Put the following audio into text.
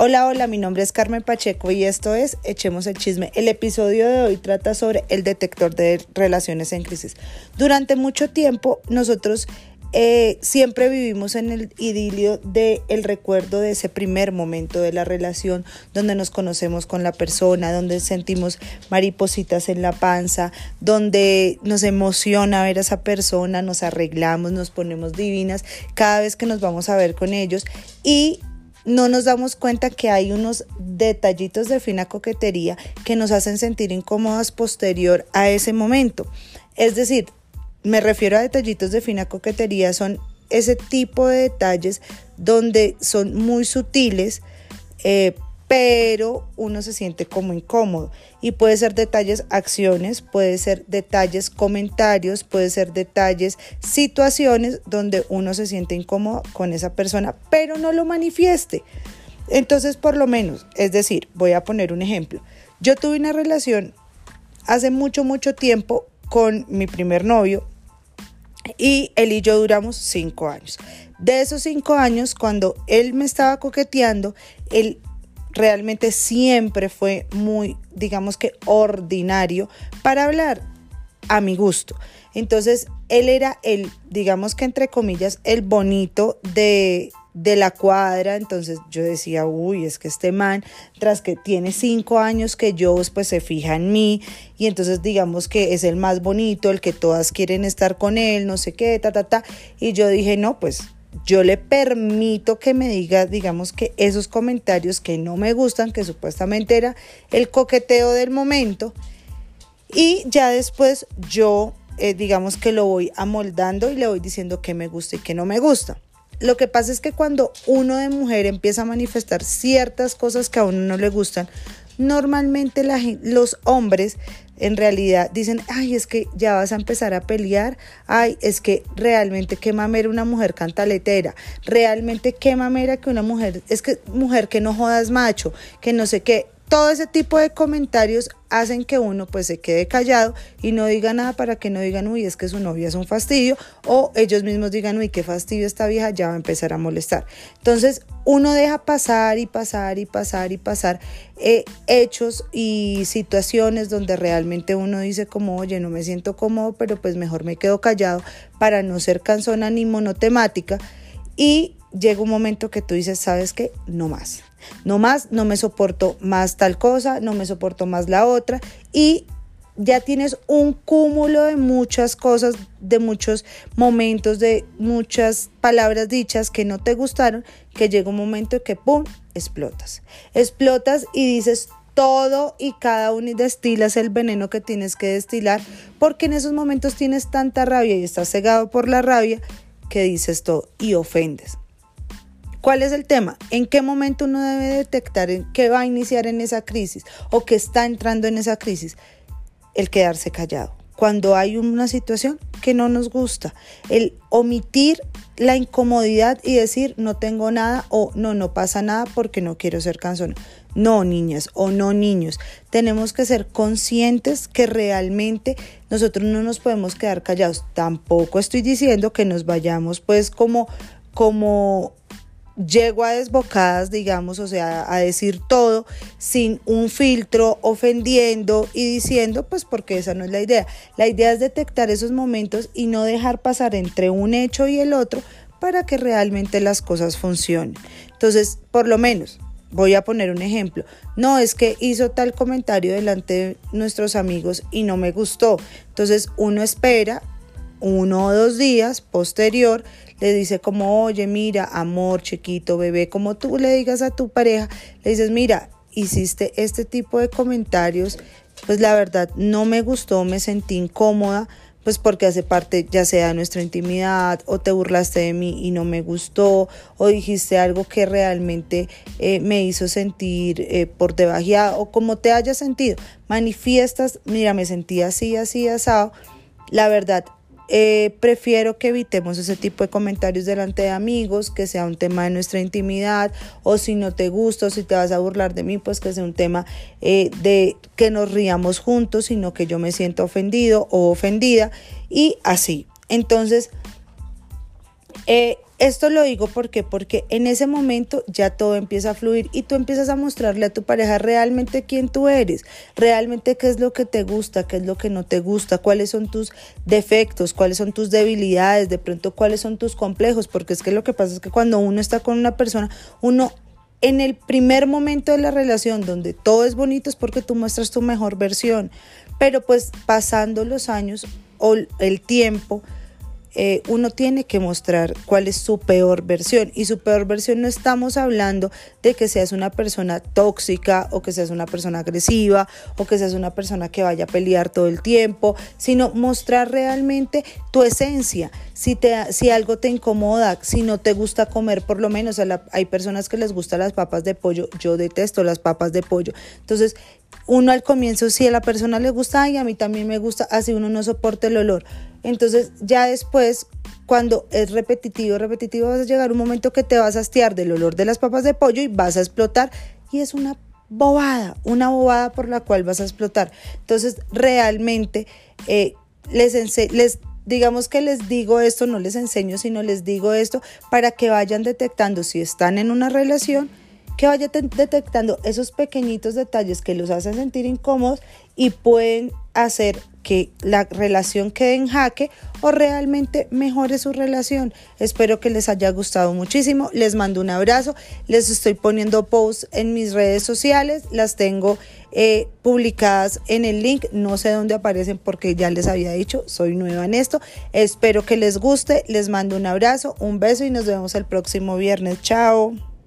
Hola, hola, mi nombre es Carmen Pacheco y esto es Echemos el Chisme. El episodio de hoy trata sobre el detector de relaciones en crisis. Durante mucho tiempo nosotros eh, siempre vivimos en el idilio del el recuerdo de ese primer momento de la relación, donde nos conocemos con la persona, donde sentimos maripositas en la panza, donde nos emociona ver a esa persona, nos arreglamos, nos ponemos divinas cada vez que nos vamos a ver con ellos y no nos damos cuenta que hay unos detallitos de fina coquetería que nos hacen sentir incómodas posterior a ese momento. Es decir, me refiero a detallitos de fina coquetería, son ese tipo de detalles donde son muy sutiles, eh, pero uno se siente como incómodo. Y puede ser detalles acciones, puede ser detalles comentarios, puede ser detalles situaciones donde uno se siente incómodo con esa persona, pero no lo manifieste. Entonces, por lo menos, es decir, voy a poner un ejemplo. Yo tuve una relación hace mucho, mucho tiempo con mi primer novio y él y yo duramos cinco años. De esos cinco años, cuando él me estaba coqueteando, él realmente siempre fue muy, digamos que, ordinario para hablar a mi gusto. Entonces, él era el, digamos que entre comillas, el bonito de, de la cuadra. Entonces yo decía, uy, es que este man, tras que tiene cinco años que yo, pues se fija en mí. Y entonces digamos que es el más bonito, el que todas quieren estar con él, no sé qué, ta, ta, ta. Y yo dije, no, pues yo le permito que me diga, digamos que esos comentarios que no me gustan, que supuestamente era el coqueteo del momento. Y ya después yo, eh, digamos que lo voy amoldando y le voy diciendo que me gusta y que no me gusta. Lo que pasa es que cuando uno de mujer empieza a manifestar ciertas cosas que a uno no le gustan, normalmente los hombres en realidad dicen, ay, es que ya vas a empezar a pelear, ay, es que realmente qué mamera una mujer cantaletera, realmente qué mamera que una mujer, es que mujer que no jodas macho, que no sé qué, todo ese tipo de comentarios hacen que uno pues se quede callado y no diga nada para que no digan, uy, es que su novia es un fastidio, o ellos mismos digan, uy, qué fastidio esta vieja, ya va a empezar a molestar. Entonces, uno deja pasar y pasar y pasar y pasar eh, hechos y situaciones donde realmente uno dice como, oye, no me siento cómodo, pero pues mejor me quedo callado para no ser cansona ni monotemática. Y llega un momento que tú dices, ¿sabes qué? No más. No más, no me soporto más tal cosa, no me soporto más la otra y ya tienes un cúmulo de muchas cosas, de muchos momentos, de muchas palabras dichas que no te gustaron, que llega un momento que ¡pum! explotas. Explotas y dices todo y cada uno y destilas el veneno que tienes que destilar, porque en esos momentos tienes tanta rabia y estás cegado por la rabia que dices todo y ofendes. ¿Cuál es el tema? ¿En qué momento uno debe detectar qué va a iniciar en esa crisis o que está entrando en esa crisis? El quedarse callado. Cuando hay una situación que no nos gusta, el omitir la incomodidad y decir no tengo nada o no, no pasa nada porque no quiero ser cansona. No, niñas o no niños. Tenemos que ser conscientes que realmente nosotros no nos podemos quedar callados. Tampoco estoy diciendo que nos vayamos pues como como llego a desbocadas, digamos, o sea, a decir todo sin un filtro, ofendiendo y diciendo, pues porque esa no es la idea. La idea es detectar esos momentos y no dejar pasar entre un hecho y el otro para que realmente las cosas funcionen. Entonces, por lo menos, voy a poner un ejemplo. No es que hizo tal comentario delante de nuestros amigos y no me gustó. Entonces, uno espera uno o dos días posterior le dice como, oye, mira, amor, chiquito, bebé, como tú le digas a tu pareja, le dices, mira, hiciste este tipo de comentarios, pues la verdad no me gustó, me sentí incómoda, pues porque hace parte ya sea de nuestra intimidad o te burlaste de mí y no me gustó o dijiste algo que realmente eh, me hizo sentir eh, por debajeada o como te haya sentido, manifiestas, mira, me sentí así, así, asado, la verdad eh, prefiero que evitemos ese tipo de comentarios delante de amigos, que sea un tema de nuestra intimidad, o si no te gusta, o si te vas a burlar de mí, pues que sea un tema eh, de que nos riamos juntos, sino que yo me siento ofendido o ofendida, y así. Entonces, eh, esto lo digo porque porque en ese momento ya todo empieza a fluir y tú empiezas a mostrarle a tu pareja realmente quién tú eres, realmente qué es lo que te gusta, qué es lo que no te gusta, cuáles son tus defectos, cuáles son tus debilidades, de pronto cuáles son tus complejos, porque es que lo que pasa es que cuando uno está con una persona, uno en el primer momento de la relación donde todo es bonito es porque tú muestras tu mejor versión, pero pues pasando los años o el tiempo, eh, uno tiene que mostrar cuál es su peor versión. Y su peor versión no estamos hablando de que seas una persona tóxica o que seas una persona agresiva o que seas una persona que vaya a pelear todo el tiempo, sino mostrar realmente tu esencia. Si, te, si algo te incomoda, si no te gusta comer, por lo menos hay personas que les gustan las papas de pollo, yo detesto las papas de pollo. Entonces, uno al comienzo, si a la persona le gusta, y a mí también me gusta, así uno no soporta el olor. Entonces, ya después, cuando es repetitivo, repetitivo, vas a llegar un momento que te vas a hastiar del olor de las papas de pollo y vas a explotar. Y es una bobada, una bobada por la cual vas a explotar. Entonces, realmente, eh, les, les digamos que les digo esto, no les enseño, sino les digo esto para que vayan detectando si están en una relación que vaya detectando esos pequeñitos detalles que los hacen sentir incómodos y pueden hacer que la relación quede en jaque o realmente mejore su relación. Espero que les haya gustado muchísimo. Les mando un abrazo. Les estoy poniendo posts en mis redes sociales. Las tengo eh, publicadas en el link. No sé dónde aparecen porque ya les había dicho, soy nueva en esto. Espero que les guste. Les mando un abrazo, un beso y nos vemos el próximo viernes. Chao.